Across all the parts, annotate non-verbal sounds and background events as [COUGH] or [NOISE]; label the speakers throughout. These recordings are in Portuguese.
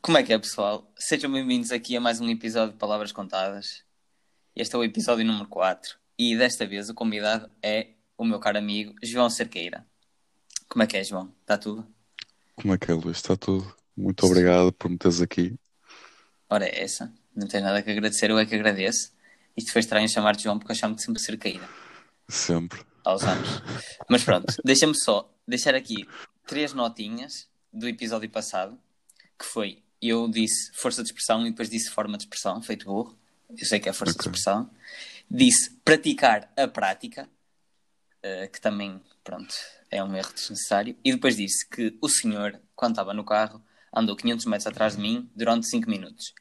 Speaker 1: Como é que é, pessoal? Sejam bem-vindos aqui a mais um episódio de Palavras Contadas. Este é o episódio número 4 e desta vez o convidado é o meu caro amigo João Cerqueira. Como é que é, João? Está tudo?
Speaker 2: Como é que é, Luís? Está tudo. Muito obrigado por me teres aqui.
Speaker 1: Ora, é essa. Não tens nada que agradecer, eu é que agradeço. Isto foi estranho chamar-te João porque eu chamo-te sempre Cerqueira.
Speaker 2: Sempre.
Speaker 1: Aos anos. Mas pronto, deixa-me só deixar aqui três notinhas do episódio passado, que foi eu disse força de expressão e depois disse forma de expressão, feito burro. Eu sei que é força okay. de expressão. Disse praticar a prática, uh, que também, pronto, é um erro desnecessário. E depois disse que o senhor, quando estava no carro, andou 500 metros atrás de mim durante 5 minutos.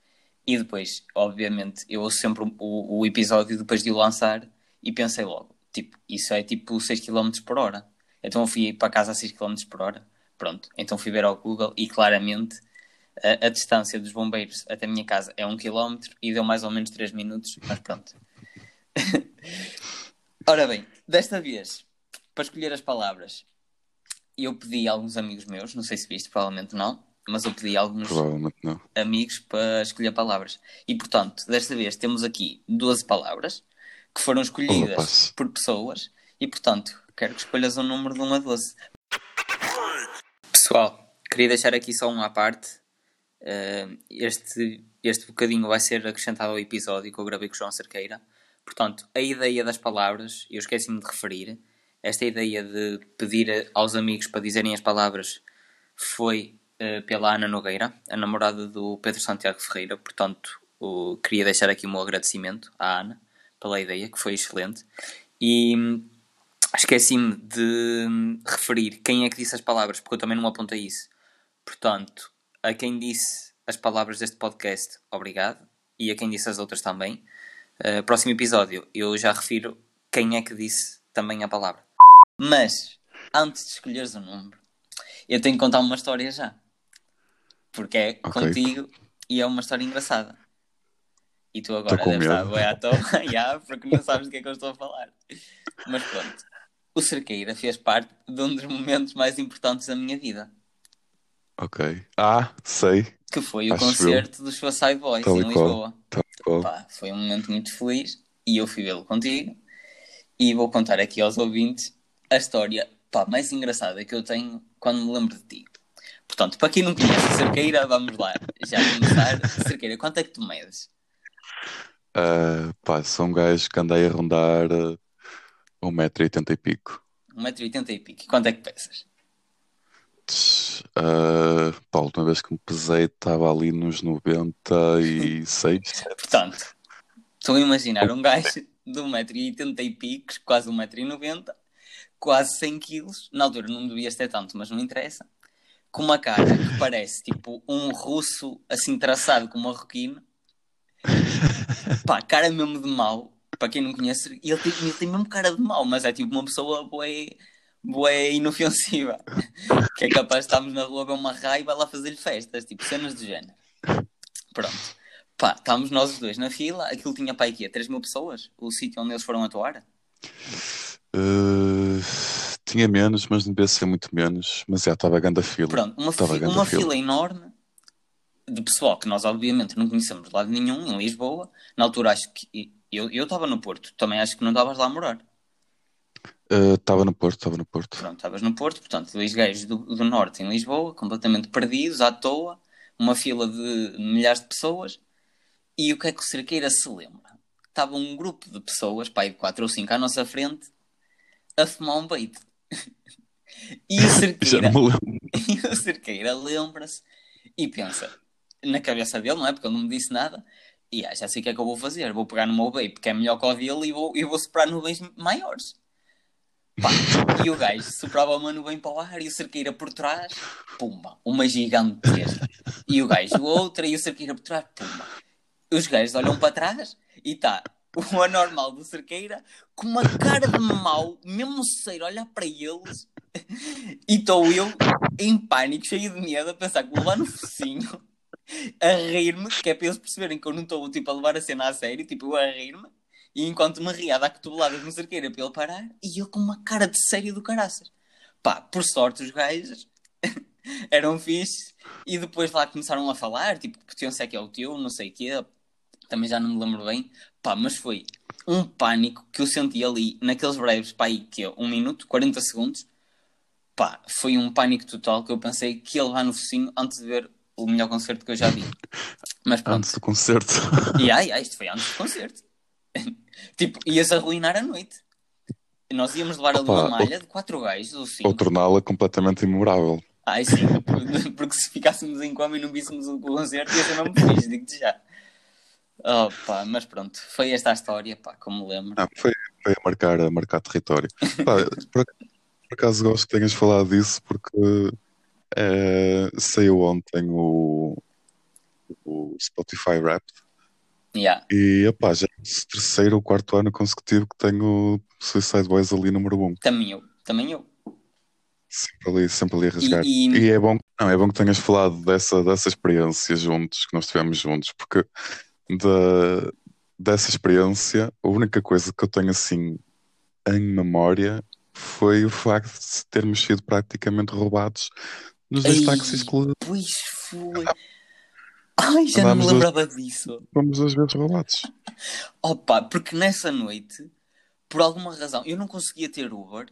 Speaker 1: E depois, obviamente, eu ouço sempre o, o episódio depois de o lançar e pensei logo, tipo, isso é tipo 6 km por hora. Então eu fui para casa a 6 km por hora. Pronto, então fui ver ao Google e claramente a, a, distância dos bombeiros até a minha casa é um quilómetro e deu mais ou menos 3 minutos, mas pronto. [LAUGHS] Ora bem, desta vez, para escolher as palavras, eu pedi a alguns amigos meus, não sei se viste, provavelmente não, mas eu pedi a alguns amigos para escolher palavras. E portanto, desta vez temos aqui 12 palavras que foram escolhidas por pessoas e portanto, quero que escolhas um número de 1 a 12. Pessoal, queria deixar aqui só uma parte Uh, este, este bocadinho vai ser acrescentado ao episódio que eu gravei com o João Cerqueira. Portanto, a ideia das palavras, eu esqueci-me de referir, esta ideia de pedir aos amigos para dizerem as palavras foi uh, pela Ana Nogueira, a namorada do Pedro Santiago Ferreira. Portanto, o, queria deixar aqui o meu agradecimento à Ana pela ideia, que foi excelente. E hum, esqueci-me de hum, referir quem é que disse as palavras, porque eu também não apontei isso. Portanto, a quem disse as palavras deste podcast, obrigado. E a quem disse as outras também. Uh, próximo episódio, eu já refiro quem é que disse também a palavra. Mas, antes de escolheres o número, eu tenho que contar uma história já. Porque é okay. contigo e é uma história engraçada. E tu agora deves estar bem à toa, [LAUGHS] yeah, porque não sabes do que é que eu estou a falar. Mas pronto, o Cerqueira fez parte de um dos momentos mais importantes da minha vida.
Speaker 2: Ok. Ah, sei.
Speaker 1: Que foi o Acho concerto eu. dos Suicide Boys Tal em Lisboa. Pá, foi um momento muito feliz e eu fui vê-lo contigo. E vou contar aqui aos ouvintes a história pá, mais engraçada que eu tenho quando me lembro de ti. Portanto, para quem não conhece Cerqueira, vamos lá. Já começar. Cerqueira, quanto é que tu medes?
Speaker 2: Uh, pá, sou um gajo que andei a rondar uh, 1,80m e pico.
Speaker 1: 1,80m e pico. E quanto é que pesas?
Speaker 2: Uh, pá, a última vez que me pesei estava ali nos 96. [LAUGHS]
Speaker 1: Portanto, estou a imaginar um gajo de 1,80m e picos, quase 1,90m, quase 100 kg. Na altura não devias ter tanto, mas não interessa. Com uma cara que parece tipo um russo assim traçado com marroquino. Pá, cara mesmo de mau. Para quem não conhece, ele tem, ele tem mesmo cara de mau, mas é tipo uma pessoa boa bué inofensiva. [LAUGHS] que é capaz de estarmos na rua ver uma raiva lá fazer-lhe festas, tipo cenas do género. Pronto. Pá, estávamos nós os dois na fila, aquilo tinha para aqui 3 mil pessoas, o sítio onde eles foram atuar?
Speaker 2: Uh, tinha menos, mas não devia ser muito menos, mas já estava a grande fila.
Speaker 1: Pronto, uma, fi uma fila. fila enorme de pessoal que nós obviamente não conhecemos de lado nenhum, em Lisboa. Na altura acho que eu estava no Porto, também acho que não estavas lá a morar.
Speaker 2: Estava uh, no Porto, estava no Porto.
Speaker 1: Pronto, estavas no Porto, portanto, dois gajos do, do Norte em Lisboa, completamente perdidos, à toa, uma fila de milhares de pessoas. E o que é que o Cerqueira se lembra? Estava um grupo de pessoas, pai 4 ou 5 à nossa frente, a fumar um beito. [LAUGHS] e o [LAUGHS] Cerqueira, [LAUGHS] e o Cerqueira lembra-se e pensa, na cabeça dele, não é? Porque ele não me disse nada. E já sei o que é que eu vou fazer. Vou pegar no meu vape, que é melhor que o dele, e vou, e vou soprar nuvens maiores. Pá, e o gajo soprava a mano bem para o ar e o cerqueira por trás, pumba, uma gigantesca. E o gajo outra e o cerqueira por trás, pumba. Os gajos olham para trás e está o anormal do cerqueira com uma cara de mau, mesmo ser olhar para eles. E estou eu em pânico, cheio de medo, a pensar que vou levar no focinho, a rir-me, que é para eles perceberem que eu não estou tipo, a levar a cena a sério, tipo, eu a rir-me E enquanto me ria a dar cotoveladas no cerqueira para ele parar, e ele com uma cara de sério do caraças. Pá, por sorte os gajos [LAUGHS] eram fixe e depois lá começaram a falar, tipo, que é que é o teu, não sei o quê, também já não me lembro bem, pá, mas foi um pânico que eu senti ali naqueles breves, pá, aí, que é um minuto, 40 segundos, pá, foi um pânico total que eu pensei que ia levar no focinho antes de ver o melhor concerto que eu já vi. [LAUGHS] Mas pronto.
Speaker 2: Antes do concerto.
Speaker 1: E ai, ai, isto foi antes do concerto. [LAUGHS] tipo, ia-se arruinar a noite. Nós íamos levar ali uma malha de quatro gajos ou cinco.
Speaker 2: Ou torná-la completamente imemorável.
Speaker 1: Ai sim, [LAUGHS] porque se ficássemos em coma e não víssemos o concerto ia ser mesmo fixe, digo-te já. Oh, pá, mas pronto, foi esta a história, pá, como me lembro.
Speaker 2: Ah, foi, foi a, marcar, a marcar território. Pá, por, por, acaso gosto que tenhas falado disso porque é, saiu ontem o, o Spotify Rap.
Speaker 1: Yeah.
Speaker 2: E opá, já é o terceiro ou quarto ano consecutivo que tenho Suicide Boys ali número 1. Um.
Speaker 1: Também eu, também eu.
Speaker 2: Sempre ali, sempre ali a rasgar. E, e... e, é, bom, não, é bom que tenhas falado dessa, dessa experiência juntos, que nós tivemos juntos, porque da, dessa experiência, a única coisa que eu tenho assim em memória foi o facto de termos sido praticamente roubados nos dois táxis que
Speaker 1: Pois foi. Ai, já não me lembrava dois, disso.
Speaker 2: Fomos duas vezes roubados.
Speaker 1: Opa, porque nessa noite, por alguma razão, eu não conseguia ter Uber.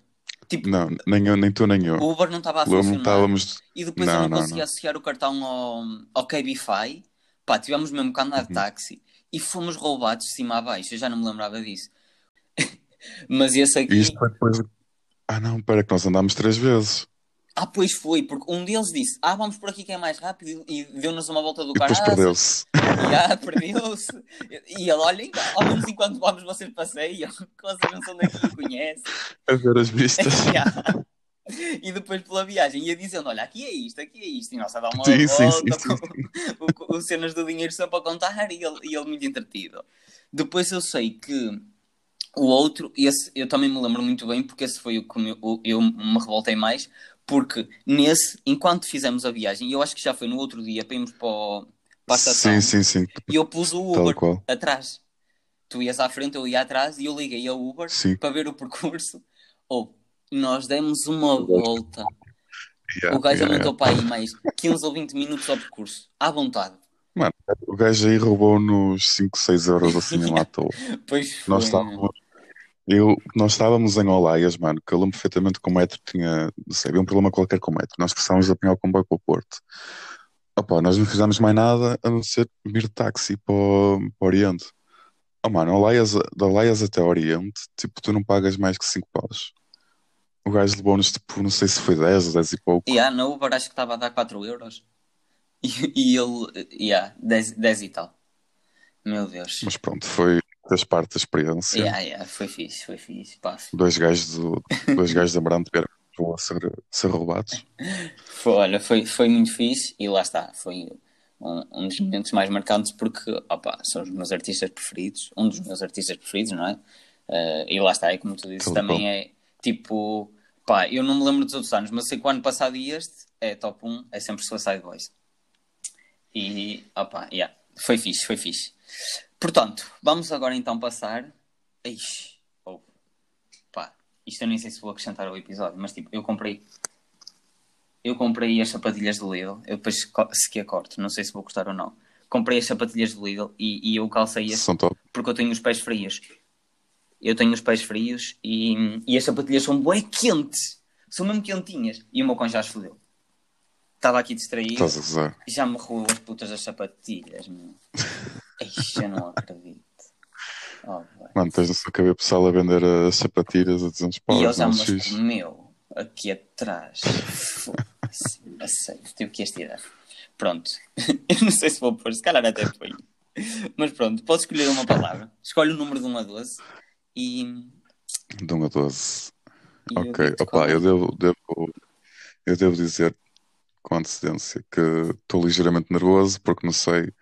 Speaker 2: Tipo, não, nem, eu, nem tu nem eu.
Speaker 1: O Uber não estava a funcionar. Estávamos... E depois não, eu não, não conseguia não. associar o cartão ao, ao Cabify. Pá, tivemos mesmo que andar de uhum. táxi e fomos roubados de cima a baixo. Eu já não me lembrava disso. [LAUGHS] Mas esse aqui.
Speaker 2: Isto foi depois. Ah, não, para que nós andámos três vezes.
Speaker 1: Ah, pois foi, porque um deles disse: Ah, vamos por aqui que é mais rápido e deu-nos uma volta do
Speaker 2: carro. Depois perdeu-se. [LAUGHS]
Speaker 1: Ah, perdeu-se. E ele, olha, ao menos enquanto vamos, vocês passeiam, vocês não são daqui e conhecem.
Speaker 2: A ver as vistas. [LAUGHS]
Speaker 1: E depois pela viagem ia dizendo: Olha, aqui é isto, aqui é isto. E nós a dar uma sim, volta sim, sim, com, [LAUGHS] com, cenas do dinheiro só para contar e ele, e ele muito entretido. Depois eu sei que o outro, esse eu também me lembro muito bem, porque esse foi o que eu me revoltei mais, porque nesse, enquanto fizemos a viagem, e eu acho que já foi no outro dia para irmos para, o, para a estação,
Speaker 2: sim, sim, sim.
Speaker 1: e eu pus o Uber atrás. Tu ias à frente, eu ia atrás, e eu liguei ao Uber sim. para ver o percurso. Ou oh, nós demos uma volta. Yeah, o gajo yeah, aumentou yeah. para aí mais 15 ou 20 minutos ao percurso, à vontade.
Speaker 2: Mano, o gajo aí roubou-nos 5, 6 euros assim à toa. [LAUGHS]
Speaker 1: pois foi.
Speaker 2: Nós estávamos eu, nós estávamos em Olaias, mano, que eu lembro perfeitamente que o metro tinha, não sei, havia um problema qualquer com o metro. Nós precisávamos apanhar o comboio para o Porto. Opa, nós não fizemos mais nada a não ser vir de táxi para o, para o Oriente. Oh, mano, Olaias, de Olaias até Oriente, tipo, tu não pagas mais que 5 paus. O gajo levou-nos, tipo, não sei se foi 10 ou 10 e pouco.
Speaker 1: E yeah, no Uber acho que estava a dar 4 euros. [LAUGHS] E, e ele, yeah, 10, 10 e tal. Meu Deus.
Speaker 2: Mas pronto, foi, fez parte da experiência.
Speaker 1: Yeah, yeah, foi fixe, foi fixe. Passo.
Speaker 2: Dois gajos, do, dois gajos da Amarante vieram a ser, ser roubados. [LAUGHS]
Speaker 1: Foi, olha, foi, foi muito fixe e lá está, foi um, um dos momentos mais marcantes porque opa, são os meus artistas preferidos, um dos meus artistas preferidos, não é? Uh, e lá está, é como tu disse, Tudo também bom. é tipo, pá, eu não me lembro dos outros anos, mas sei que o ano passado e este é top 1, é sempre Suicide Boys. E, opa, yeah, foi fixe, foi fixe. Portanto, vamos agora então passar. Ixi, oh, pá, isto eu nem sei se vou acrescentar ao episódio, mas tipo, eu comprei. Eu comprei as sapatilhas do Lidl, eu depois segui a corte, não sei se vou gostar ou não. Comprei as sapatilhas do Lidl e, e eu calcei as porque eu tenho os pés frios. Eu tenho os pés frios e, e as sapatilhas são bem quentes, são mesmo quentinhas. E o meu cão já se fodeu. Estava aqui distraído. Já me roeu as putas das sapatilhas, meu. [LAUGHS] Eixa, não acredito. Oh,
Speaker 2: Mano, tens no seu cabelo pessoal a vender as sapatilhas a 200 paus.
Speaker 1: E eles já me meu, aqui atrás. a sério, tive que as tirar. Pronto. [LAUGHS] Eu não sei se vou pôr, se calhar até foi. Mas pronto, posso escolher uma palavra. Escolhe o número de 1 a 12 e.
Speaker 2: De 1 a 12. E ok. Eu Opa, eu devo, devo, eu devo dizer com antecedência que estou ligeiramente nervoso porque não sei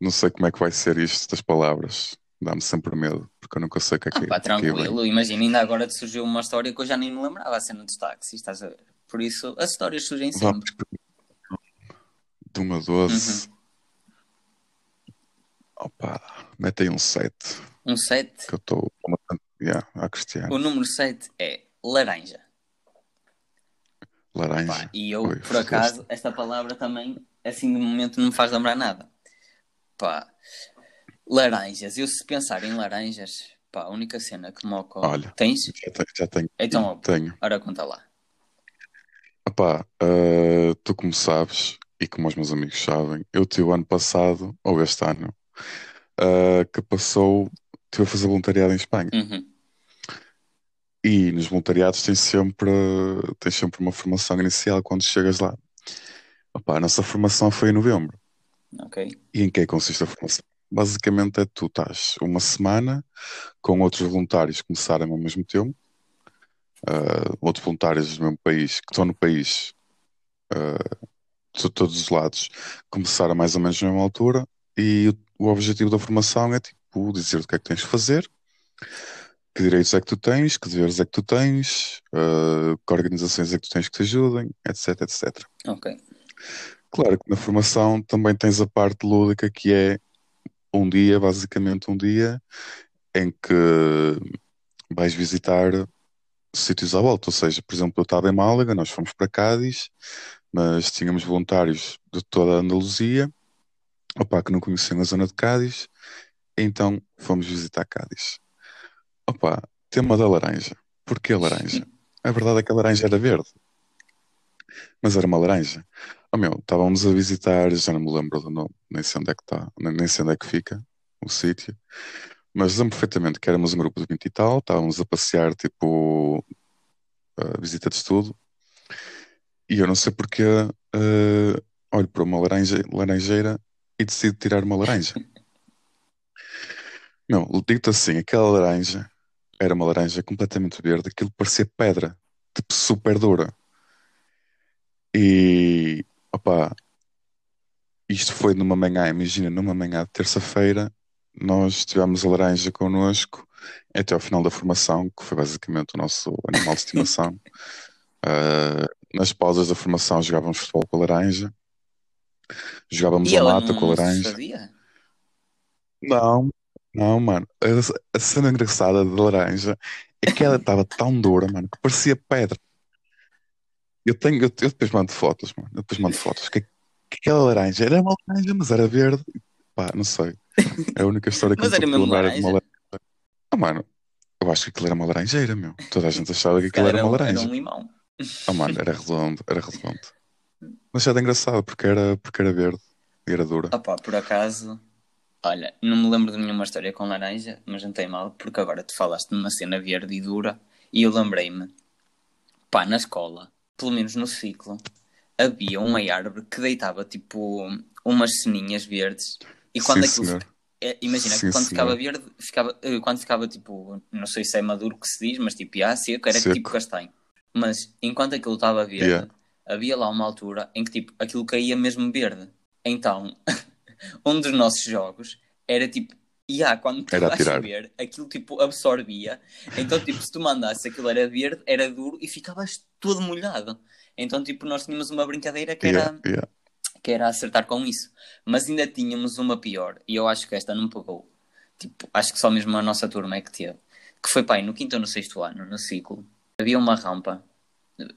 Speaker 2: não sei como é que vai ser isto das palavras. Dá-me sempre medo, porque eu nunca sei o que é que
Speaker 1: ah, pá, tranquilo, imagina, ainda agora te surgiu uma história que eu já nem me lembrava a cena dos táxis, estás a ver? Por isso, as histórias surgem sempre.
Speaker 2: De uma 12. Uhum. Opa, mete aí um 7.
Speaker 1: Um 7.
Speaker 2: que eu estou yeah, a Cristiano.
Speaker 1: O número 7 é laranja.
Speaker 2: Laranja.
Speaker 1: Pá, e eu,
Speaker 2: Oi,
Speaker 1: por acaso, esta palavra também, assim de momento, não me faz lembrar nada. Pá, laranjas. Eu, se pensar em laranjas, pá, a única cena que me ocorre.
Speaker 2: Olha.
Speaker 1: Tens?
Speaker 2: Já tenho. Já tenho.
Speaker 1: Então, ó,
Speaker 2: tenho.
Speaker 1: ora conta lá.
Speaker 2: Opá, ah, tu como sabes, e como os meus amigos sabem, eu tive o ano passado, ou este ano, ah, que passou, estive a fazer voluntariado em Espanha.
Speaker 1: Uhum.
Speaker 2: E nos voluntariados tens sempre, tens sempre uma formação inicial quando chegas lá. Opá, a nossa formação foi em novembro.
Speaker 1: Ok.
Speaker 2: E em que é que consiste a formação? Basicamente é tu estás uma semana com outros voluntários que começaram ao mesmo tempo, ah, outros voluntários do mesmo país, que estão no país, ah, de todos os lados, começaram mais ou menos na mesma altura, e o, o objetivo da formação é tipo dizer o que é que tens de fazer, que direitos é que tu tens, que deveres é que tu tens, ah, que organizações é que tu tens que te ajudem, etc, etc.
Speaker 1: Ok.
Speaker 2: Claro que na formação também tens a parte lúdica que é um dia, basicamente um dia, em que vais visitar sítios à volta. Ou seja, por exemplo, eu estava em Málaga, nós fomos para Cádiz, mas tínhamos voluntários de toda a Andaluzia, opá, que não conheciam a zona de Cádiz, então fomos visitar Cádiz. Opá, tema da laranja. Porquê a laranja? [LAUGHS] A verdade é que a laranja era verde, mas era uma laranja. Oh meu, estávamos a visitar, já não me lembro do nome, nem sei onde é que está, nem, sei onde é que fica o sítio, mas lembro perfeitamente que éramos um grupo de 20 e tal, estávamos a passear tipo a visita de estudo, e eu não sei porque eh, olho para uma laranja, laranjeira e decido tirar uma laranja. [LAUGHS] Não, digo-te assim, aquela laranja era uma laranja completamente verde, aquilo parecia pedra, tipo super dura. E opá, isto foi numa manhã, imagina, numa manhã de terça-feira, nós tivemos a laranja connosco até ao final da formação, que foi basicamente o nosso animal de estimação. [LAUGHS] Ah, nas pausas da formação jogávamos futebol com a laranja, jogávamos
Speaker 1: E
Speaker 2: a mata com a laranja.
Speaker 1: sabia?
Speaker 2: Não, não, mano. A, a cena engraçada da laranja é que ela estava tão dura, mano, que parecia pedra. Eu tenho, eu, eu depois mando fotos, mano. Eu depois mando fotos. Que, que aquela laranja era uma laranja, mas era verde. Pá, não sei. É a única história que
Speaker 1: Mas
Speaker 2: me
Speaker 1: era mesmo
Speaker 2: de uma
Speaker 1: laranja?
Speaker 2: laranja. Ah, mano, eu acho que aquilo era uma laranjeira, meu. Toda a gente achava que aquilo
Speaker 1: calhar
Speaker 2: era uma
Speaker 1: era, era
Speaker 2: laranja.
Speaker 1: um limão.
Speaker 2: Ah, mano, era redondo, era redondo. [LAUGHS] Mas era engraçado porque era, porque era verde e era dura.
Speaker 1: Opá, por acaso, olha, não me lembro de nenhuma história com laranja, mas não tem mal, porque agora tu falaste de uma cena verde e dura, e eu lembrei-me, pá, na escola, pelo menos no ciclo, havia uma árvore que deitava tipo umas ceninhas verdes, e quando
Speaker 2: Sim,
Speaker 1: aquilo.
Speaker 2: senhor.
Speaker 1: é, imagina
Speaker 2: Sim,
Speaker 1: que quando ficava verde, ficava, eh, quando ficava tipo, não sei se é maduro que se diz, mas tipo, ah, seco, era
Speaker 2: Seco.
Speaker 1: tipo castanho. Mas enquanto aquilo estava verde,
Speaker 2: Yeah.
Speaker 1: havia lá uma altura em que tipo, aquilo caía mesmo verde. Então, [LAUGHS] um dos nossos jogos era tipo, yeah, quando
Speaker 2: Era
Speaker 1: estava a
Speaker 2: atirar.
Speaker 1: chover, aquilo tipo absorvia. Então, tipo, se tu mandasses aquilo era verde, era duro e ficavas todo molhado. Então, tipo, nós tínhamos uma brincadeira que era,
Speaker 2: Yeah, yeah.
Speaker 1: que era acertar com isso. Mas ainda tínhamos uma pior, e eu acho que esta não pegou. Tipo, acho que só mesmo a nossa turma é que teve. Que foi, pai, no quinto ou no sexto ano, no ciclo, havia uma rampa,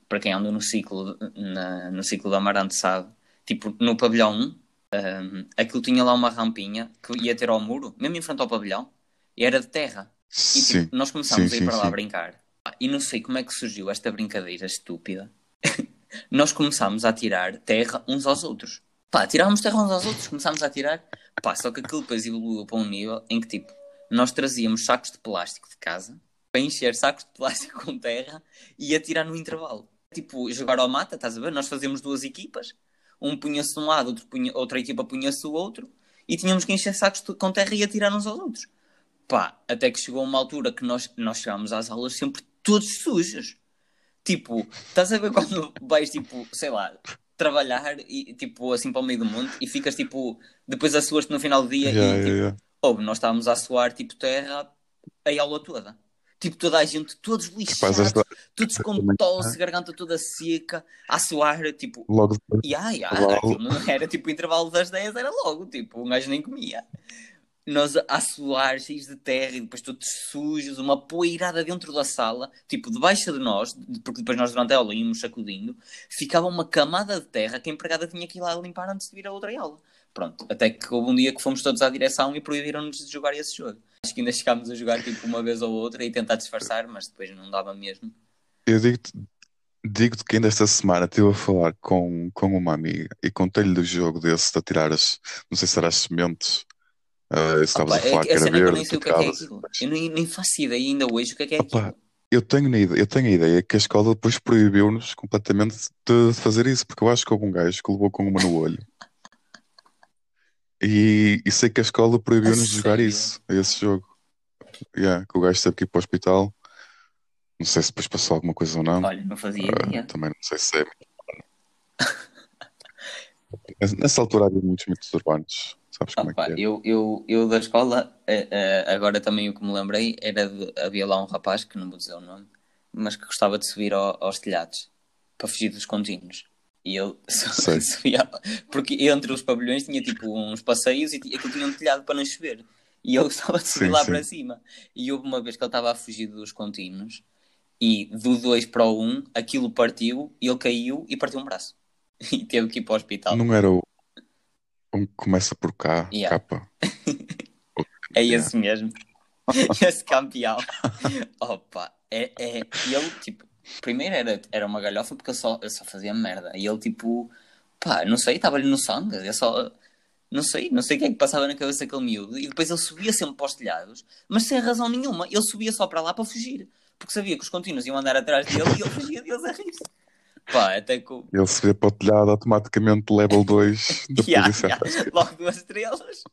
Speaker 1: para quem anda no ciclo, na- no ciclo da Amarante sabe, tipo, no pavilhão 1, um, aquilo tinha lá uma rampinha que ia ter ao muro, mesmo em frente ao pavilhão, e era de terra. E
Speaker 2: Sim,
Speaker 1: tipo, nós começámos
Speaker 2: sim,
Speaker 1: a ir
Speaker 2: sim,
Speaker 1: para lá
Speaker 2: sim.
Speaker 1: brincar. Pá, E não sei como é que surgiu esta brincadeira estúpida. [LAUGHS] nós começámos a tirar terra uns aos outros. Pá, tirávamos terra uns aos outros, começámos a tirar. Pá, só que aquilo depois evoluiu para um nível em que, tipo, nós trazíamos sacos de plástico de casa para encher sacos de plástico com terra e atirar no intervalo. Tipo, jogar ao mata, estás a ver? Nós fazíamos duas equipas, um punha-se de um lado, outro punha- outra equipa punha-se do outro, e tínhamos que encher sacos com terra e atirar uns aos outros. Pá, até que chegou uma altura que nós, nós chegámos às aulas sempre todos sujos. Tipo, estás a ver quando vais, tipo, sei lá, trabalhar e, tipo, assim para o meio do mundo e ficas, tipo, depois assuas-te no final do dia
Speaker 2: Yeah,
Speaker 1: e, tipo,
Speaker 2: yeah.
Speaker 1: Houve, nós estávamos a suar tipo terra a aula toda. Tipo, toda a gente, todos lixados, todos com tosse, garganta toda seca, a suar, tipo,
Speaker 2: Logo
Speaker 1: aquilo não era tipo o intervalo das 10, era logo, tipo, um gajo nem comia. nós a suar, cheios de terra e depois todos sujos, uma poeirada dentro da sala, tipo, debaixo de nós, porque depois nós durante a aula íamos sacudindo, ficava uma camada de terra que a empregada tinha que ir lá limpar antes de vir a outra aula. Pronto, até que houve um dia que fomos todos à direção e proibiram-nos de jogar esse jogo. Acho que ainda chegámos a jogar tipo uma vez ou outra e tentar disfarçar, mas depois não dava mesmo.
Speaker 2: Eu digo-te digo que ainda esta semana estive a falar com, com uma amiga e contei-lhe do jogo desse de atirar as, não sei se era as sementes, uh, estavas
Speaker 1: Opa,
Speaker 2: a falar
Speaker 1: é,
Speaker 2: que era
Speaker 1: que
Speaker 2: verde,
Speaker 1: o que é que é. Eu nem, nem faço ideia ainda hoje o que é que é
Speaker 2: Opa, eu tenho, eu tenho a ideia que a escola depois proibiu-nos completamente de fazer isso, porque eu acho que houve um gajo que levou com uma no olho. [LAUGHS] E, e sei que a escola proibiu-nos de jogar isso, esse jogo. Yeah, que o gajo teve que ir para o hospital. Não sei se depois passou alguma coisa ou não.
Speaker 1: Olha, não fazia ideia.
Speaker 2: também não sei se é. Nessa altura havia muitos mitos urbanos. Sabes como é que
Speaker 1: Opa,
Speaker 2: é?
Speaker 1: eu, eu, eu da escola, eh, eh, agora também o que me lembrei era de, havia lá um rapaz, que não vou dizer o nome, mas que gostava de subir ao- aos telhados para fugir dos contínuos. E ele
Speaker 2: Sei.
Speaker 1: subia, porque entre os pavilhões tinha tipo uns passeios e aquilo tinha um telhado para não chover. E ele gostava de subir
Speaker 2: Sim,
Speaker 1: lá
Speaker 2: sim.
Speaker 1: para cima. E houve uma vez que ele estava a fugir dos contínuos e do 2 para o 1 um, aquilo partiu, ele caiu e partiu um braço. [LAUGHS] E teve que ir para o hospital.
Speaker 2: Não era o. Um que começa por cá,
Speaker 1: Yeah.
Speaker 2: capa. [LAUGHS]
Speaker 1: É esse mesmo. [LAUGHS] esse campeão. Opa, é, é. E ele, tipo, primeiro era, era uma galhofa porque eu só, eu só fazia merda. E ele, tipo, pá, não sei, estava-lhe no sangue. Eu só. Não sei, não sei o que é que passava na cabeça daquele miúdo. E depois ele subia sempre para os telhados, mas sem razão nenhuma. Ele subia só para lá para fugir. Porque sabia que os contínuos iam andar atrás dele e ele fugia deles a rir-se. Pá, até que.
Speaker 2: Ele se vê para o telhado automaticamente level 2 [LAUGHS] da polícia.
Speaker 1: ya, Logo duas estrelas.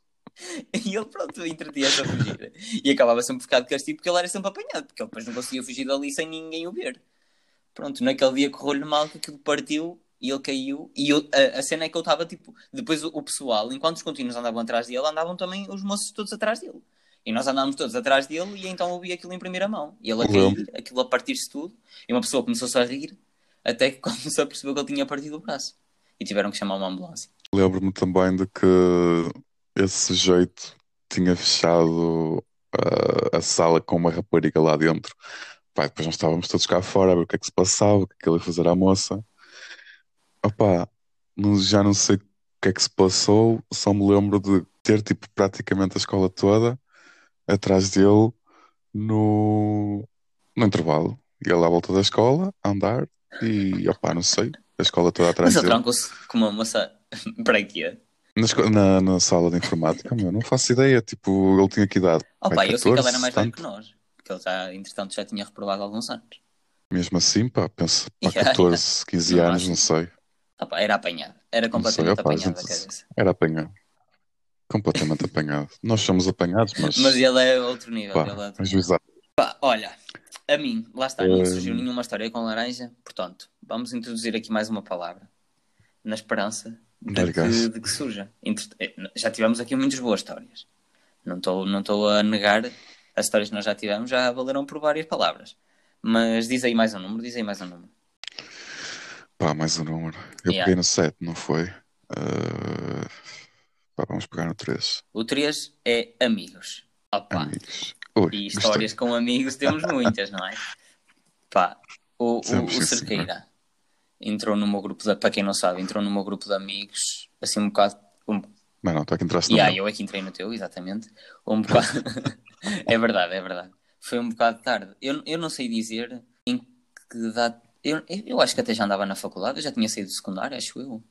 Speaker 1: E ele, pronto, entretia-se a fugir. E acabava sempre por ficar de castigo porque ele era sempre apanhado, porque ele depois não conseguia fugir dali sem ninguém o ver. Pronto, naquele dia correu-lhe mal que aquilo partiu e ele caiu. E eu- a, a cena é que eu estava tipo. Depois o, o pessoal, enquanto os contínuos andavam atrás dele, andavam também os moços todos atrás dele. E nós andávamos todos atrás dele e então eu vi aquilo em primeira mão. E ele a cair, aquilo a partir-se tudo. E uma pessoa começou-se a rir até que [LAUGHS] começou a perceber que ele tinha partido o braço. E tiveram que chamar uma ambulância.
Speaker 2: Lembro-me também de que esse sujeito tinha fechado ah, a sala com uma rapariga lá dentro. Pá, depois nós estávamos todos cá fora a ver o que é que se passava, o que é que ele ia fazer à moça. Opá, não- já não sei o que é que se passou, só me lembro de ter tipo praticamente a escola toda atrás dele no, no intervalo. E ele à volta da escola, a andar, e opá, não sei, a escola toda atrás
Speaker 1: Mas ele
Speaker 2: dele.
Speaker 1: trancou-se com uma moça. [LAUGHS] Para quê?
Speaker 2: Na, na, sala de informática, meu, não faço ideia. Tipo, ele tinha que idade.
Speaker 1: Oh,
Speaker 2: Pai,
Speaker 1: pá, eu sei que ele
Speaker 2: 14,
Speaker 1: era mais velho que nós. Porque ele já, entretanto, já tinha reprovado alguns anos.
Speaker 2: Mesmo assim, pá, penso, pá, [LAUGHS]
Speaker 1: Yeah,
Speaker 2: 14, 15
Speaker 1: No
Speaker 2: anos, não sei.
Speaker 1: Ah, pá, era apanhado. Era
Speaker 2: sei,
Speaker 1: completamente
Speaker 2: opá, a
Speaker 1: apanhado
Speaker 2: gente
Speaker 1: cabeça.
Speaker 2: era apanhado. Completamente [LAUGHS] apanhado. Nós somos apanhados, mas, [LAUGHS]
Speaker 1: Mas ele é outro nível.
Speaker 2: pá,
Speaker 1: ele é outro nível. Pá, olha, a mim, lá está, não surgiu nenhuma história com laranja. Portanto, vamos introduzir aqui mais uma palavra. Na esperança de que, de que surja. Eh, Já tivemos aqui muitas boas histórias. Não estou não estou a negar as histórias que nós já tivemos, já valeram por várias palavras. Mas diz aí mais um número, diz aí mais um número.
Speaker 2: Pá, mais um número. Eu
Speaker 1: Yeah.
Speaker 2: peguei no 7, não foi? Ah, pá, vamos pegar no 3.
Speaker 1: O 3 é amigos. Opa,
Speaker 2: Amigos. Ui,
Speaker 1: e
Speaker 2: gostei.
Speaker 1: histórias com amigos temos muitas, não é? Pá, o, o, o Cerqueira entrou no meu grupo, de, para quem não sabe, entrou no meu grupo de amigos, assim um bocado. Um,
Speaker 2: Mas não, está aqui entraste no meu.
Speaker 1: eu é que entrei no teu, exatamente. Um bocado. [LAUGHS] é verdade, é verdade. Foi um bocado tarde. Eu, eu não sei dizer em que data. Eu, eu acho que até já andava na faculdade, eu já tinha saído do secundário, acho eu.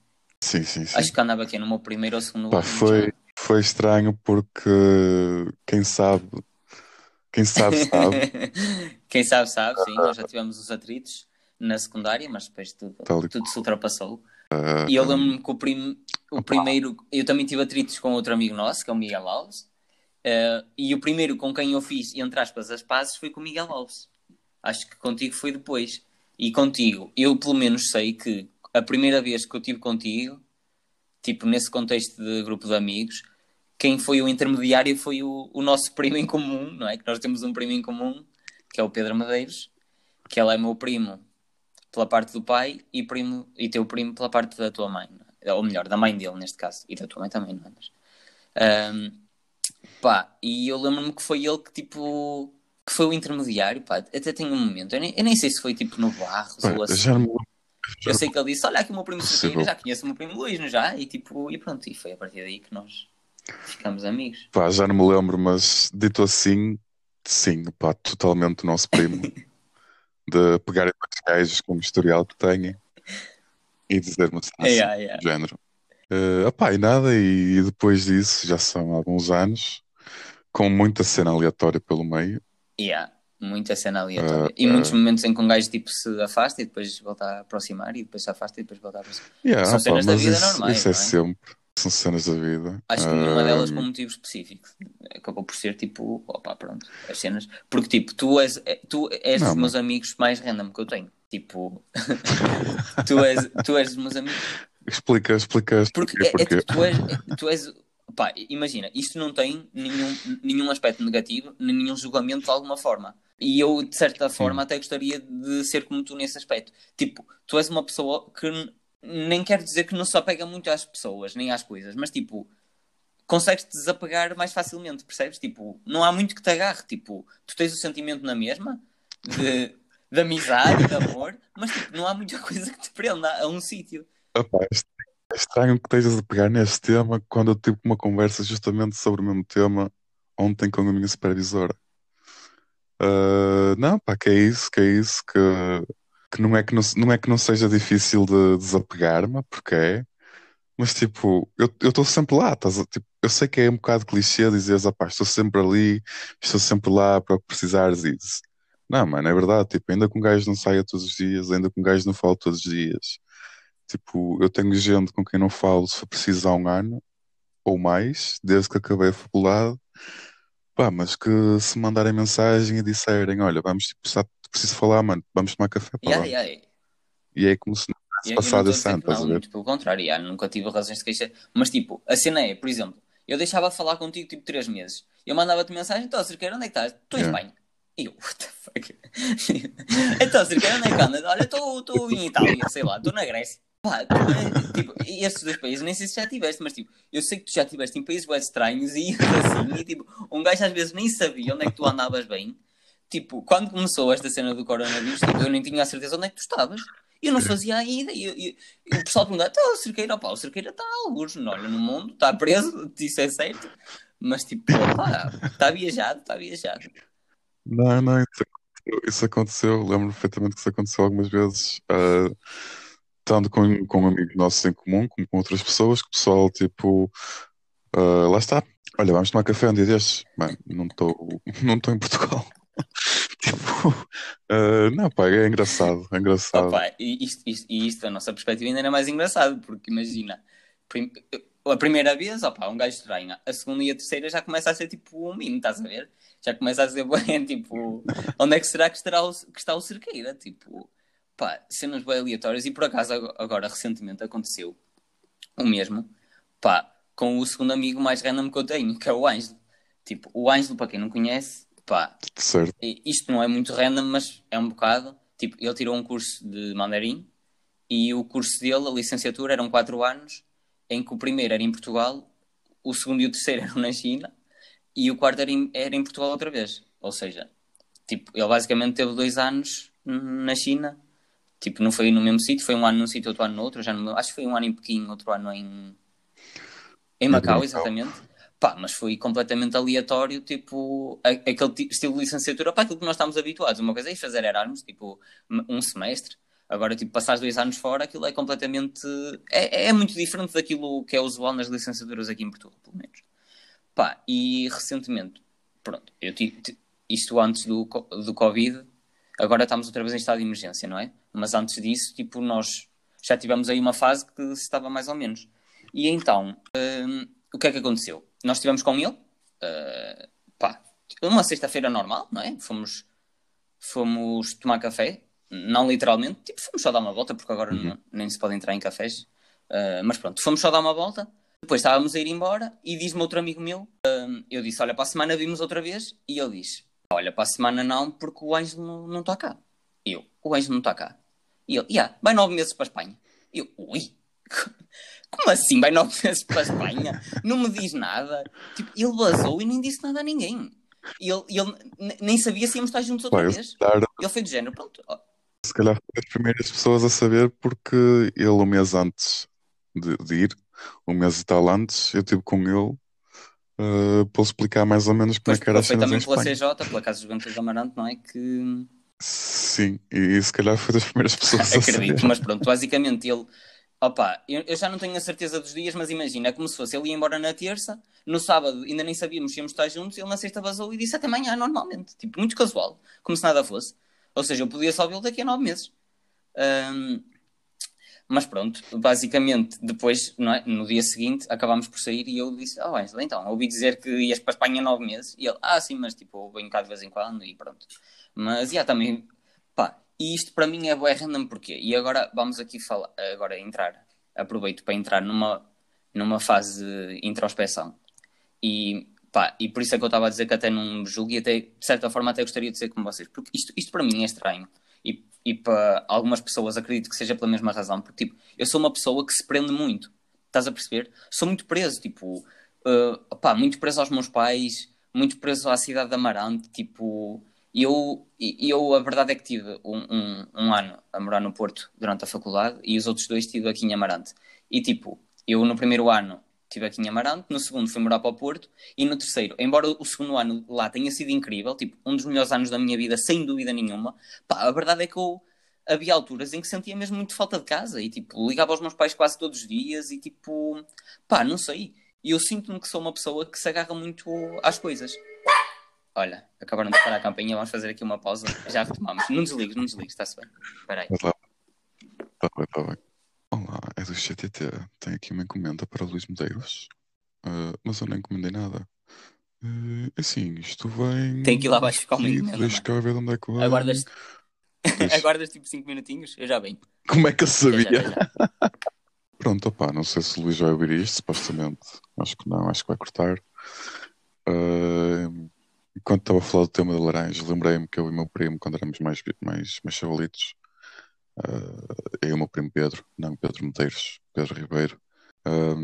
Speaker 2: Sim, sim, sim.
Speaker 1: Acho que andava aqui no meu primeiro ou segundo
Speaker 2: Pá,
Speaker 1: ano,
Speaker 2: foi,
Speaker 1: já.
Speaker 2: foi estranho porque quem sabe, quem sabe, sabe. [LAUGHS]
Speaker 1: Quem sabe, sabe, sim. Nós já [LAUGHS] tivemos os atritos na secundária, mas depois tudo, tudo se ultrapassou.
Speaker 2: Ah,
Speaker 1: E eu lembro-me que o, prim, o primeiro. Eu também tive atritos com outro amigo nosso, que é o Miguel Alves. eh, e o primeiro com quem eu fiz, entre aspas, as pazes foi com o Miguel Alves. Acho que contigo foi depois. E contigo, eu pelo menos sei que a primeira vez que eu tive contigo, tipo nesse contexto de grupo de amigos, quem foi o intermediário foi o, o nosso primo em comum, não é? Que nós temos um primo em comum, que é o Pedro Medeiros, que ele é meu primo pela parte do pai e, primo, e teu primo pela parte da tua mãe. é? Ou melhor, da mãe dele, neste caso. E da tua mãe também, não é? Mas, ahm, Pá, e eu lembro-me que foi ele que tipo. que foi o intermediário, pá. Até tem um momento. Eu nem, eu nem sei se foi tipo no Barros
Speaker 2: Pá,
Speaker 1: ou assim.
Speaker 2: já me lembro.
Speaker 1: Eu sei que ele disse: Olha aqui o meu primo. Cerqueira, já conheço o meu primo Luís, não já? E tipo, e pronto, e foi a partir daí que nós ficamos amigos.
Speaker 2: Pá, já não me lembro, mas dito assim, sim, pá, totalmente o nosso primo. [LAUGHS] de pegarem dois gajos com o historial que têm e dizer-me assim,
Speaker 1: é.
Speaker 2: do género. Eh, opá, e nada, e depois disso, já são alguns anos, com muita cena aleatória pelo meio.
Speaker 1: Yeah, muita cena aleatória.
Speaker 2: Ah,
Speaker 1: e
Speaker 2: ah.
Speaker 1: muitos momentos em que um gajo tipo, se afasta e depois volta a aproximar, e depois se afasta e depois volta a aproximar.
Speaker 2: Yeah,
Speaker 1: São
Speaker 2: opá,
Speaker 1: cenas da vida
Speaker 2: isso,
Speaker 1: normais,
Speaker 2: isso é
Speaker 1: é?
Speaker 2: sempre, são cenas da vida.
Speaker 1: Acho que nenhuma delas com motivo específico. Acabou por ser tipo, opa, pronto, as cenas. Porque tipo, tu és, é- tu és
Speaker 2: Não,
Speaker 1: dos meus amigos mais random que eu tenho. Tipo, [LAUGHS] tu, és, tu és dos meus amigos.
Speaker 2: Explica, explica,
Speaker 1: Porque
Speaker 2: explica
Speaker 1: é, é
Speaker 2: porquê.
Speaker 1: tipo, tu és, é- tu és. Pá, imagina, isto não tem nenhum, nenhum aspecto negativo, nenhum julgamento de alguma forma. E eu, de certa forma, até gostaria de ser como tu nesse aspecto. Tipo, tu és uma pessoa que nem quer dizer que não se apega muito às pessoas, nem às coisas, mas tipo, consegues te desapegar mais facilmente, percebes? Tipo, não há muito que te agarre. Tipo, tu tens o sentimento na mesma de, de amizade, de amor, mas tipo, não há muita [LAUGHS] coisa que te prenda a um sítio.
Speaker 2: É é estranho que estejas a pegar neste tema quando eu tive uma conversa justamente sobre o mesmo tema ontem com a minha supervisora. Ah, não, pá, que é isso, que é isso, que, que não é que não, não é que não seja difícil de desapegar-me, porque é, mas tipo, eu estou sempre lá, estás tipo, eu sei que é um bocado clichê dizeres, opá, estou sempre ali, estou sempre lá para o que precisares disso. Não, mano, é verdade, tipo, ainda que um gajo não saia todos os dias, ainda que um gajo não fale todos os dias, tipo, eu tenho gente com quem não falo se for preciso há um ano ou mais, desde que acabei a faculdade, pá, mas que se mandarem mensagem e disserem, olha, vamos, tipo, sabe, preciso falar, mano, vamos tomar café, pá,
Speaker 1: Yeah, yeah, yeah.
Speaker 2: E é como se não
Speaker 1: Eu,
Speaker 2: tivesse
Speaker 1: eu não
Speaker 2: passado
Speaker 1: a
Speaker 2: estás
Speaker 1: não, muito pelo contrário, já, nunca tive razões de queixa. Mas tipo, a cena é, por exemplo, eu deixava de falar contigo tipo 3 meses. Eu mandava-te mensagem, então, Cerqueira, onde é que estás? Estou em
Speaker 2: Yeah.
Speaker 1: Espanha. E eu, what the fuck? [LAUGHS] então, Cerqueira, onde é que andas? Olha, estou em Itália, sei lá, estou na Grécia. Pá, tipo, e estes dois países, nem sei se já tiveste, mas tipo, eu sei que tu já estiveste em países bem estranhos e [LAUGHS] assim, e tipo, um gajo às vezes nem sabia onde é que tu andavas bem. Tipo, quando começou esta cena do coronavírus, tipo, eu nem tinha a certeza onde é que tu estavas. Eu não fazia a ideia. E, o pessoal perguntava: então, o Cerqueira, opá, o Cerqueira está a alguns, não olha no mundo, está preso, [LAUGHS] isso é certo. Mas tipo, opá, está viajado, está viajado.
Speaker 2: Não, não, isso aconteceu, isso aconteceu, lembro perfeitamente que isso aconteceu algumas vezes, ah, tanto com, com amigos nossos em comum, como com outras pessoas, que o pessoal, tipo, ah, lá está, olha, vamos tomar café um dia destes, mano, não estou [LAUGHS] não estou em Portugal. [LAUGHS] Tipo, ah, não, pá, é engraçado, é engraçado.
Speaker 1: Opa, e isto, isto, isto, a nossa perspectiva ainda era mais engraçado, porque imagina, prim- a primeira vez, opa, um gajo estranha, a segunda e a terceira já começa a ser tipo um mimo, estás a ver? Já começa a ser [LAUGHS] bem, tipo, onde é que será que, estará o, que está o cerqueira? Tipo, pá, cenas bem aleatórias, e por acaso ag- agora recentemente aconteceu o mesmo, pá, com o segundo amigo mais random que eu tenho, que é o Ângelo. Tipo, o Ângelo, para quem não conhece, pá,
Speaker 2: Certo,
Speaker 1: isto não é muito random, mas é um bocado. Tipo, ele tirou um curso de mandarim e o curso dele, a licenciatura, eram 4 anos, em que o primeiro era em Portugal, o segundo e o terceiro [LAUGHS] eram na China e o quarto era em, era em Portugal outra vez. Ou seja, tipo, ele basicamente teve dois anos na China. Tipo, não foi no mesmo sítio, foi um ano num sítio, outro ano no outro. Já não, acho que foi um ano em Pequim, outro ano em, em Macau. exatamente. Pá, mas foi completamente aleatório, tipo, aquele ti- estilo de licenciatura para aquilo que nós estamos habituados. Uma coisa é fazer Erasmus, tipo, um semestre. Agora, tipo, passar dois anos fora, aquilo é completamente. É, é muito diferente daquilo que é usual nas licenciaturas aqui em Portugal, pelo menos. Pá, e recentemente, pronto, eu tive, ti- isto antes do, do Covid, agora estamos outra vez em estado de emergência, não é? Mas antes disso, tipo, nós já tivemos aí uma fase que se estava mais ou menos. E então, hum, o que é que aconteceu? Nós estivemos com ele, uh, pá, uma sexta-feira normal, não é? Fomos, fomos tomar café, não literalmente, tipo, fomos só dar uma volta, porque agora
Speaker 2: Uhum.
Speaker 1: não- nem se pode entrar em cafés. Uh, mas pronto, fomos só dar uma volta. Depois estávamos a ir embora e diz-me outro amigo meu, hum, eu disse, olha, para a semana vimos outra vez. E ele diz, olha, para a semana não, porque o Ângelo não, não está cá. E eu, o Ângelo não está cá. E ele, yeah, vai nove meses para a Espanha. E eu, ui, Como assim? Vai nove meses para a Espanha? Não me diz nada. Tipo, ele vazou e nem disse nada a ninguém. E ele, e ele ne- nem sabia se íamos estar juntos outra
Speaker 2: eu
Speaker 1: vez. Ele foi do género, pronto.
Speaker 2: se calhar foi das primeiras pessoas a saber porque ele, um mês antes de, de ir, um mês e tal antes, eu estive com ele uh, para explicar mais ou menos como
Speaker 1: Pois,
Speaker 2: é que era as
Speaker 1: foi
Speaker 2: cenas em
Speaker 1: também pela. CJ, pela Casa dos Ventos do Amarante, não é? Que
Speaker 2: Sim, e se calhar foi das primeiras pessoas a [LAUGHS] saber.
Speaker 1: acredito, mas pronto, basicamente ele. Opa, eu, eu já não tenho a certeza dos dias, mas imagina, é como se fosse ele ia embora na terça, no sábado ainda nem sabíamos se íamos estar juntos, ele na sexta vazou e disse até amanhã, normalmente. Tipo, muito casual, como se nada fosse. Ou seja, eu podia só vê-lo daqui a nove meses. Ahm, mas pronto, basicamente, depois, é? no dia seguinte, acabámos por sair e eu disse: Oh, Angela, então, ouvi dizer que ias para a Espanha nove meses. E ele: Ah, sim, mas tipo, venho cá de vez em quando e pronto. Mas, já, também, pá, e isto para mim é bué random porquê? E agora vamos aqui falar, agora entrar, aproveito para entrar numa, numa fase de introspeção. E, pá, e por isso é que eu estava a dizer que até não julgo e até, de certa forma até gostaria de ser como vocês, porque isto, isto para mim é estranho. E, e para algumas pessoas acredito que seja pela mesma razão, porque tipo, eu sou uma pessoa que se prende muito, estás a perceber? Sou muito preso, tipo, uh, pá, muito preso aos meus pais, muito preso à cidade de Amarante, tipo, eu, e- eu a verdade é que tive um, um, um ano a morar no Porto durante a faculdade e os outros dois tive aqui em Amarante. E tipo, eu no primeiro ano estive aqui em Amarante, no segundo fui morar para o Porto e no terceiro, embora o segundo ano lá tenha sido incrível, tipo, um dos melhores anos da minha vida, sem dúvida nenhuma, pá, a verdade é que eu havia alturas em que sentia mesmo muito falta de casa e tipo, ligava aos meus pais quase todos os dias e tipo, pá, não sei. E eu sinto-me que sou uma pessoa que se agarra muito às coisas. Olha, acabaram de parar a campainha, vamos fazer aqui uma pausa. Já retomamos. Não desligues, não desligues, está-se bem. Espera aí.
Speaker 2: Mas lá. Tá bem, tá bem. Olá, é do CTT. Tenho aqui uma encomenda para o Luís Medeiros. Ah, mas eu não encomendei nada. Ah, assim, isto vem.
Speaker 1: Tem que ir lá abaixo buscar uma encomenda,
Speaker 2: Deixa cá ver de onde é que vem.
Speaker 1: Aguardas,
Speaker 2: Deixa- [LAUGHS]
Speaker 1: aguardas tipo 5 minutinhos? Eu já venho.
Speaker 2: Como é que eu
Speaker 1: Já, já,
Speaker 2: sabia?
Speaker 1: já. [LAUGHS]
Speaker 2: Pronto, opá, não sei se o Luís vai ouvir isto, supostamente. Acho que não, acho que vai cortar. Ah, enquanto estava a falar do tema da laranja, lembrei-me que eu e o meu primo, quando éramos mais, mais, mais chavalitos, ah, eu e o meu primo Pedro, não Pedro Medeiros, Pedro Ribeiro, ah,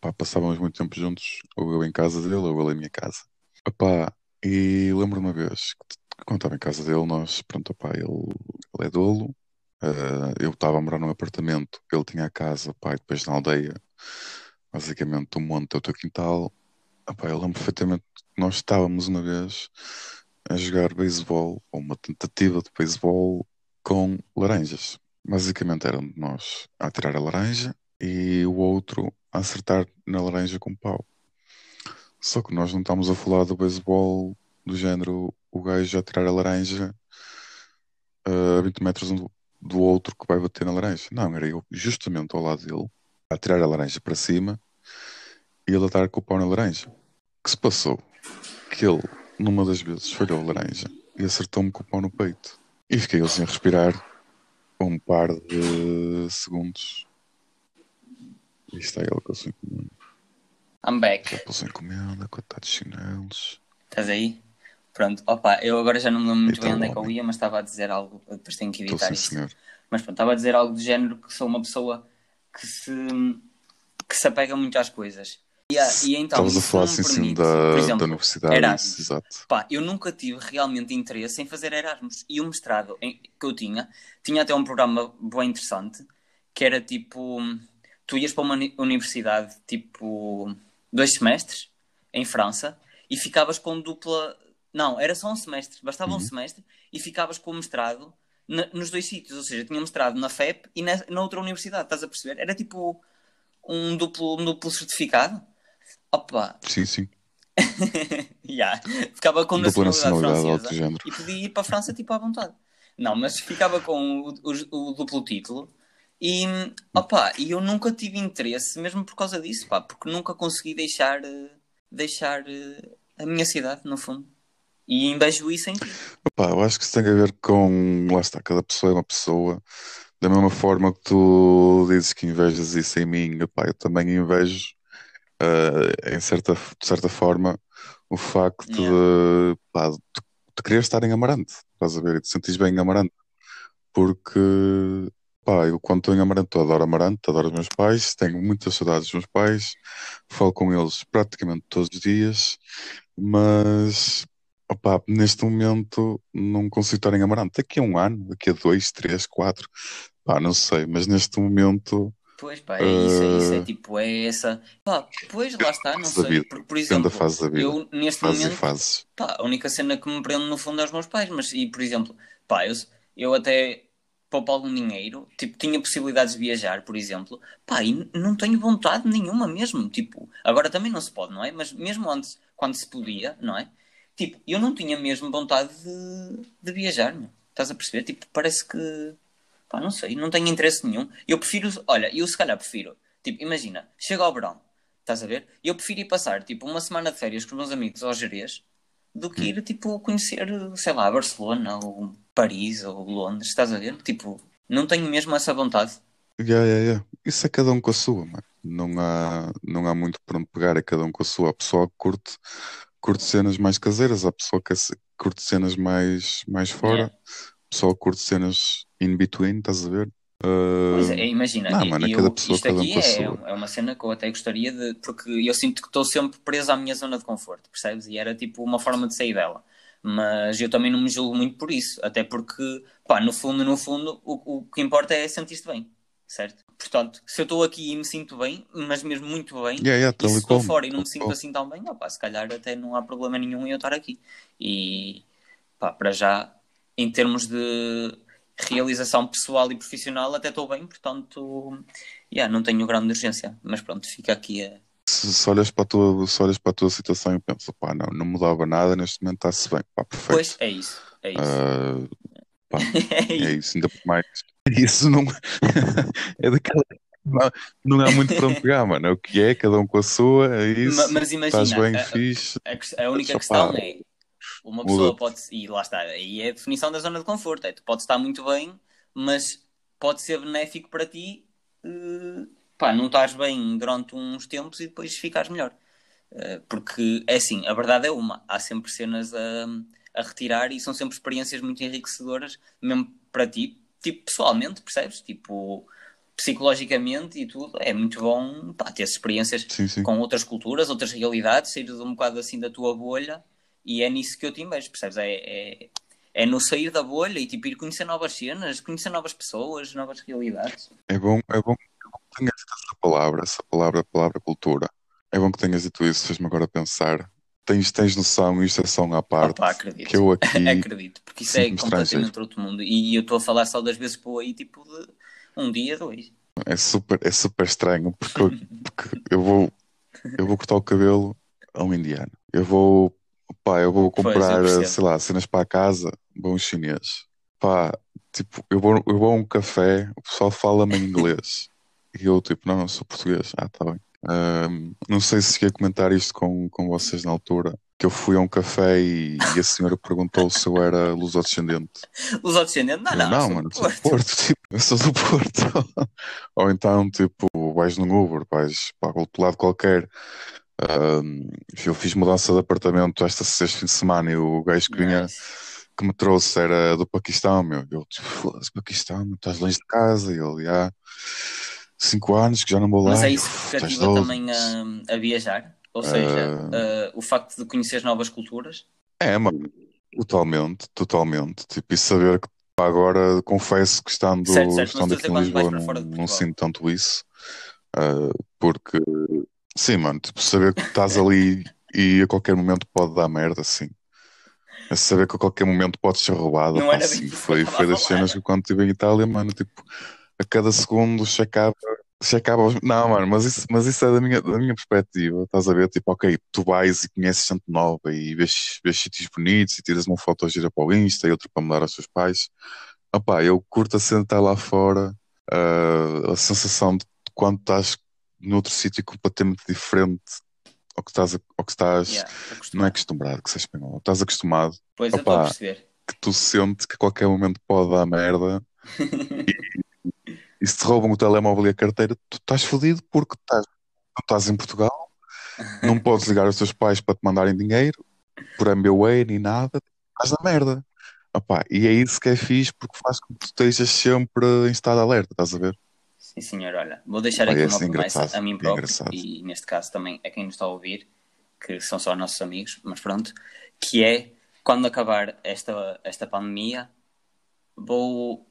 Speaker 2: pá, passávamos muito tempo juntos, ou eu em casa dele, ou ele em minha casa. Opá, e lembro uma vez que quando estava em casa dele, nós, pronto, opá, ele, ele é dolo, Uh, eu estava a morar num apartamento, ele tinha a casa, pá, e depois na aldeia, basicamente um monte é o teu quintal. Ah, pá, eu lembro perfeitamente nós estávamos uma vez a jogar beisebol, ou uma tentativa de beisebol com laranjas. Basicamente eram nós a atirar a laranja e o outro a acertar na laranja com pau. Só que nós não estamos a falar do beisebol do género o gajo a tirar a laranja a 20 metros do, outro que vai bater na laranja. Não, era eu justamente ao lado dele, a tirar a laranja para cima e ele a estar com o pau na laranja. O que se passou? Que ele, numa das vezes, falhou a laranja e acertou-me com o pau no peito. E fiquei eu sem respirar um par de segundos. E está ele com a sua encomenda.
Speaker 1: I'm back.
Speaker 2: Já pôs a encomenda, coitado de chinelos.
Speaker 1: Estás aí? Pronto, opa, eu agora já não me lembro muito
Speaker 2: Então,
Speaker 1: bem onde é que eu ia, mas estava a dizer algo, depois tenho que editar
Speaker 2: sim,
Speaker 1: isto.
Speaker 2: senhor.
Speaker 1: Mas pronto, estava a dizer algo do género que sou uma pessoa que se, que se apega muito às coisas. E, a- e então,
Speaker 2: Estavas a falar assim, sim, da,
Speaker 1: por
Speaker 2: da
Speaker 1: exemplo,
Speaker 2: universidade.
Speaker 1: Erasmus.
Speaker 2: exato.
Speaker 1: Pá, eu nunca tive realmente interesse em fazer Erasmus. E o mestrado em- que eu tinha, tinha até um programa bem interessante, que era tipo, tu ias para uma uni- universidade, tipo, dois semestres, em França, e ficavas com dupla... Não, era só um semestre, bastava um
Speaker 2: Uhum.
Speaker 1: semestre, e ficavas com o mestrado na- nos dois sítios. Ou seja, tinha mestrado na FEP e na, na outra universidade, estás a perceber? Era tipo um duplo, um duplo certificado. Opa,
Speaker 2: Sim, sim. [LAUGHS]
Speaker 1: Yeah. Ficava com
Speaker 2: Dupla
Speaker 1: nacionalidade
Speaker 2: nacionalidade,
Speaker 1: francesa e podia ir para a França tipo à vontade. Não, mas ficava com o, o- o duplo título e, opa, e eu nunca tive interesse mesmo por causa disso, pá, porque nunca consegui deixar, eh, deixar eh, a minha cidade, no fundo. E invejo isso em ti.
Speaker 2: Opa, eu acho que isso tem a ver com. Lá está, cada pessoa é uma pessoa. Da mesma forma que tu dizes que invejas isso em mim, opá, eu também invejo, eh, em certa, de certa forma, o facto de, pá, de, de querer estar em Amarante. Estás a ver? E te sentires bem em Amarante. Porque, Opá, eu quando estou em Amarante, eu adoro Amarante, adoro os meus pais, tenho muitas saudades dos meus pais, falo com eles praticamente todos os dias, mas opá, neste momento não consigo estar em Amarante. Daqui a um ano, daqui a dois, três, quatro, pá, não sei, mas neste momento.
Speaker 1: Pois pá, é isso, é isso, é
Speaker 2: eh,
Speaker 1: tipo, é essa. Pá, pois lá está, não
Speaker 2: fase
Speaker 1: sei. Por, por exemplo,
Speaker 2: fase
Speaker 1: eu neste
Speaker 2: fases e
Speaker 1: momento,
Speaker 2: fases.
Speaker 1: pá, a única cena que me prende no fundo é os meus pais, mas e por exemplo, pá, eu, eu até poupo algum dinheiro, tipo, tinha possibilidades de viajar, por exemplo, pá, e não tenho vontade nenhuma mesmo, tipo, agora também não se pode, não é? Mas mesmo antes, quando se podia, não é? Tipo, eu não tinha mesmo vontade de, de viajar, meu. Estás a perceber? Tipo, parece que, pá, não sei, não tenho interesse nenhum. Eu prefiro, olha, eu se calhar prefiro, tipo, imagina, chega ao verão, estás a ver? Eu prefiro ir passar, tipo, uma semana de férias com os meus amigos ao Jerez do que
Speaker 2: Hum.
Speaker 1: ir, tipo, conhecer, sei lá, Barcelona ou Paris ou Londres, estás a ver? Tipo, não tenho mesmo essa vontade.
Speaker 2: Yeah, yeah, yeah. Isso é cada um com a sua, mano. Não há, não há muito por onde pegar, é cada um com a sua. A pessoa que curte, curte cenas mais caseiras, a pessoa que curte cenas mais, mais fora,
Speaker 1: Yeah.
Speaker 2: a pessoa que curte cenas in between, estás a ver?
Speaker 1: Pois
Speaker 2: Uh,
Speaker 1: é, imagina,
Speaker 2: não, mano, é
Speaker 1: eu,
Speaker 2: pessoa,
Speaker 1: isto aqui é, é uma cena que eu até gostaria de. Porque eu sinto que estou sempre preso à minha zona de conforto, percebes? E era tipo uma forma de sair dela. Mas eu também não me julgo muito por isso, até porque, pá, no fundo, no fundo, o, o que importa é sentir-te bem, certo? Portanto, se eu estou aqui e me sinto bem, mas mesmo muito bem,
Speaker 2: Yeah, yeah,
Speaker 1: e se estou fora e não me sinto assim tão bem, opá, se calhar até não há problema nenhum em eu estar aqui. E, pá, para já, em termos de realização pessoal e profissional, até estou bem, portanto, yeah, não tenho grande urgência. Mas pronto, fica aqui a.
Speaker 2: Se, se olhas para a tua, se olhas para a tua situação e pensas, pá, não, não mudava nada, neste momento está-se bem, pá,
Speaker 1: Pois,
Speaker 2: perfeito.
Speaker 1: é isso, é isso.
Speaker 2: Uh, pá, [LAUGHS]
Speaker 1: É
Speaker 2: é
Speaker 1: isso.
Speaker 2: ainda por mais. Isso não [LAUGHS] é daquela. Não, não há muito para onde pegar, mano. É o que é, cada um com a sua, é isso.
Speaker 1: Mas
Speaker 2: Estás
Speaker 1: imagina,
Speaker 2: bem,
Speaker 1: a,
Speaker 2: fixe.
Speaker 1: a, a única
Speaker 2: Só
Speaker 1: questão
Speaker 2: pá,
Speaker 1: é uma pessoa pode, e lá está, aí é a definição da zona de conforto, é tu podes estar muito bem, mas pode ser benéfico para ti, eh, pá, não estás bem durante uns tempos e depois ficares melhor. Eh, porque é assim, a verdade é uma, há sempre cenas a, a retirar e são sempre experiências muito enriquecedoras, mesmo para ti, tipo pessoalmente, percebes? Tipo, psicologicamente e tudo, é muito bom pá, ter experiências
Speaker 2: Sim, sim.
Speaker 1: com outras culturas, outras realidades, sair um bocado assim da tua bolha e é nisso que eu te invejo, percebes? É, é, é no sair da bolha e tipo ir conhecer novas cenas, conhecer novas pessoas, novas realidades.
Speaker 2: É bom, é bom que tenhas dito essa palavra, essa palavra, palavra cultura. É bom que tenhas dito isso, fez-me agora pensar. Tens, tens noção, isto é só um à parte,
Speaker 1: Opa,
Speaker 2: que
Speaker 1: acredito.
Speaker 2: eu [LAUGHS] aqui
Speaker 1: acredito, porque isso é completamente outro mundo. E eu estou a falar só das vezes que vou aí, tipo, de um dia, dois.
Speaker 2: É super, é super estranho, porque, eu- [LAUGHS] porque eu vou, eu vou cortar o cabelo a um indiano. Eu vou, pá, eu vou
Speaker 1: Pois, eu
Speaker 2: comprar,
Speaker 1: percebo.
Speaker 2: sei lá, cenas para a casa, a um chinês. Pá, tipo, eu vou, eu vou a um café, o pessoal fala-me em inglês. [LAUGHS] E eu, tipo, não, eu sou português. Ah, tá bem. Ahm, não sei se ia comentar isto com, com vocês na altura, que eu fui a um café e, e a senhora perguntou se eu era lusodescendente. [LAUGHS]
Speaker 1: Descendentes, não,
Speaker 2: Eu,
Speaker 1: não,
Speaker 2: não, mano,
Speaker 1: do
Speaker 2: eu sou do
Speaker 1: Porto.
Speaker 2: Porto, tipo, eu sou do Porto. [LAUGHS] Ou então, tipo, vais num Uber, vais para outro lado qualquer. Ahm, eu fiz mudança de apartamento esta sexta fim de semana e o gajo que vinha, que me trouxe era do Paquistão, meu. Eu, tipo, foda-se, Paquistão, meu, estás longe de casa. E ele, há cinco anos que já não vou
Speaker 1: Mas
Speaker 2: lá.
Speaker 1: é
Speaker 2: E eu,
Speaker 1: isso que te
Speaker 2: doido.
Speaker 1: também a, a viajar? Ou seja,
Speaker 2: ah,
Speaker 1: o facto de conhecer novas culturas?
Speaker 2: é, mano, totalmente, totalmente. Tipo, e saber que agora confesso que estando,
Speaker 1: Certo, certo, mas
Speaker 2: estando aqui em Lisboa não, não sinto tanto isso. Ah, porque, sim, mano, tipo, saber que estás ali e a qualquer momento pode dar merda, assim. É saber que a qualquer momento podes ser roubado,
Speaker 1: Não
Speaker 2: pá,
Speaker 1: era
Speaker 2: sim,
Speaker 1: eu
Speaker 2: foi, foi
Speaker 1: a
Speaker 2: das cenas que quando estive em Itália, mano, tipo, a cada segundo checava, checava os... Não, mano, mas isso, mas isso é da minha, da minha perspectiva, estás a ver? Tipo, ok, tu vais e conheces gente nova e vês, vês sítios bonitos e tiras uma foto gira para o Insta e outra para mandar aos teus pais. Opá, eu curto a estar lá fora, ah, a sensação de quando estás noutro sítio completamente diferente ao que estás, ao que estás
Speaker 1: Yeah,
Speaker 2: não é
Speaker 1: acostumado.
Speaker 2: que seja espanhol, estás acostumado,
Speaker 1: Pois eu estou a
Speaker 2: opá,
Speaker 1: perceber.
Speaker 2: que tu sentes que a qualquer momento pode dar merda [LAUGHS] e se te roubam o telemóvel e a carteira, tu estás fodido porque estás, não estás em Portugal, não podes ligar aos teus pais para te mandarem dinheiro por MBWay nem nada, estás na merda. Opá, e é isso que é fixe porque faz com que tu estejas sempre em estado alerta, estás a ver?
Speaker 1: Sim, senhor, olha, vou deixar aqui uma promessa a mim próprio
Speaker 2: engraçado.
Speaker 1: e neste caso também a quem nos está a ouvir, que são só nossos amigos, mas pronto, que é quando acabar esta, esta pandemia, vou,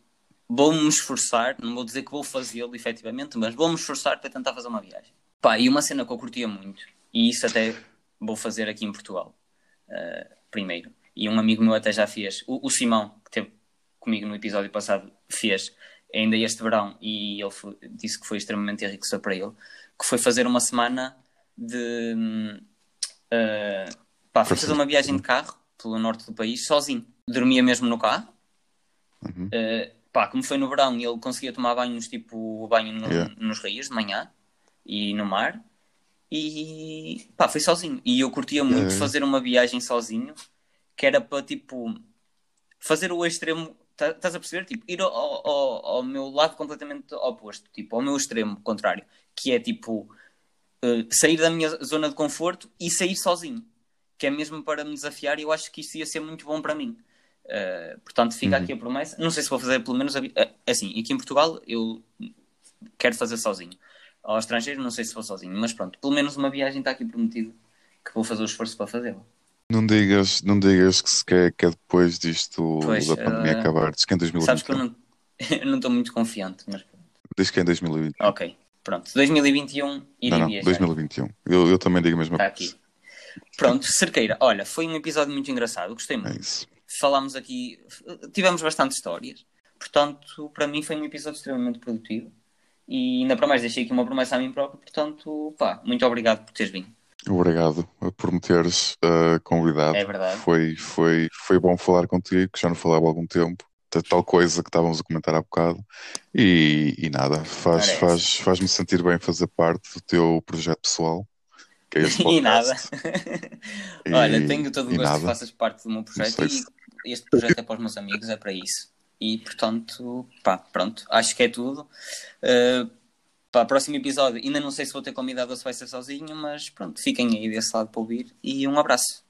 Speaker 1: vou me esforçar, não vou dizer que vou fazê-lo efetivamente, mas vou me esforçar para tentar fazer uma viagem. Pá, e uma cena que eu curtia muito, e isso até vou fazer aqui em Portugal, uh, primeiro, e um amigo meu até já fez, o, o Simão, que esteve comigo no episódio passado, fez ainda este verão, e ele foi, disse que foi extremamente enriquecedor para ele, que foi fazer uma semana de. Uh, pá, foi fazer uma viagem de carro pelo norte do país sozinho. Dormia mesmo no carro.
Speaker 2: Uhum.
Speaker 1: Uh, pá, como foi no verão, ele conseguia tomar banhos tipo banho no,
Speaker 2: Yeah.
Speaker 1: nos rios de manhã e no mar. E pá, foi sozinho. E eu curtia muito
Speaker 2: Yeah.
Speaker 1: fazer uma viagem sozinho, que era para tipo fazer o extremo. Tá- Estás a perceber? Tipo, ir ao, ao, ao meu lado completamente oposto, tipo, ao meu extremo contrário, que é tipo eh, sair da minha zona de conforto e sair sozinho, que é mesmo para me desafiar e eu acho que isso ia ser muito bom para mim. Eh, portanto, fica
Speaker 2: Uhum.
Speaker 1: aqui a promessa. Não sei se vou fazer pelo menos eh, assim, aqui em Portugal eu quero fazer sozinho. Ao estrangeiro não sei se vou sozinho, mas pronto, pelo menos uma viagem está aqui prometido que vou fazer o esforço para fazê-la.
Speaker 2: Não digas, não digas que, se quer, que é depois disto
Speaker 1: Pois,
Speaker 2: da pandemia
Speaker 1: eh,
Speaker 2: acabar. Diz que é em 2021.
Speaker 1: Sabes que eu não [LAUGHS] eu não estou muito confiante, mas.
Speaker 2: Diz que é em 2020.
Speaker 1: ok, pronto, 2021 irei
Speaker 2: Não, não,
Speaker 1: viajar.
Speaker 2: 2021. Eu, eu também digo a mesma
Speaker 1: Está
Speaker 2: coisa.
Speaker 1: aqui. Pronto, Cerqueira, olha, foi um episódio muito engraçado, gostei muito.
Speaker 2: É isso.
Speaker 1: falámos aqui, tivemos bastante histórias, portanto, para mim foi um episódio extremamente produtivo e ainda para mais deixei aqui uma promessa a mim próprio, portanto, pá, muito obrigado por teres vindo.
Speaker 2: Obrigado por me teres uh, convidado.
Speaker 1: É verdade.
Speaker 2: Foi, foi, foi bom falar contigo, que já não falava há algum tempo. Ta- Tal coisa que estávamos a comentar há bocado. E, e nada, faz,
Speaker 1: Parece.
Speaker 2: faz, faz-me sentir bem fazer parte do teu projeto pessoal. Que é [LAUGHS]
Speaker 1: E nada. [LAUGHS]
Speaker 2: E-
Speaker 1: Olha, tenho todo o gosto que
Speaker 2: nada.
Speaker 1: faças parte do meu projeto
Speaker 2: se-
Speaker 1: e este projeto é para os meus amigos, é para isso. E portanto, pá, pronto, acho que é tudo. Uh, para o próximo episódio, ainda não sei se vou ter convidado ou se vai ser sozinho, mas pronto, fiquem aí desse lado para ouvir e um abraço.